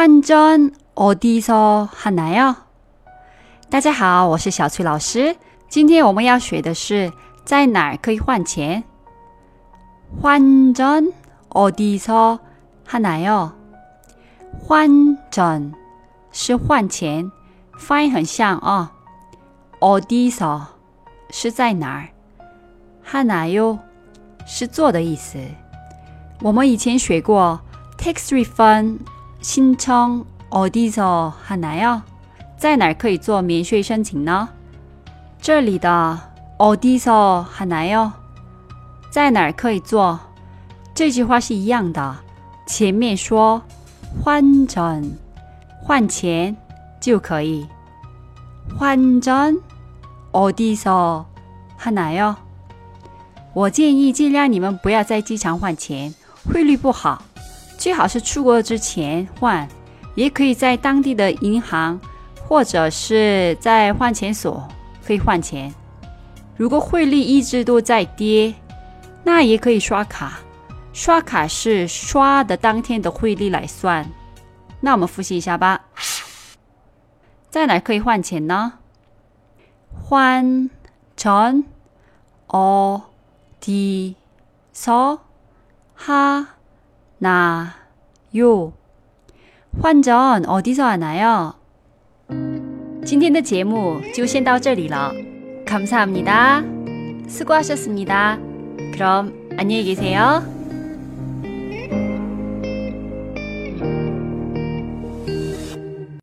환전어디서하나요？大家好，我是小崔老师。今天我们要学的是在哪儿可以换钱。환전어디서하나요？换전是换钱，发音很像啊。어디서是在哪儿？하나요是做的意思。我们以前学过 tax refund 신청어디서하나요？在哪儿可以做免税申请呢？这里的어디서하나요？在哪儿可以做？这句话是一样的。前面说换전换钱就可以。换전어디서하나요？我建议尽量你们不要在机场换钱，汇率不好， 最好是出国之前换，也可以在当地的银行或者是在换钱所可以换钱。如果汇率一直都在跌，那也可以刷卡，刷卡是刷的当天的汇率来算。那我们复习一下吧，在哪可以换钱呢？换전 어。 디서하 나요换전어디서하나요今天的节目就先到这里了。감사합니다수고하셨습니다그럼안녕히계세요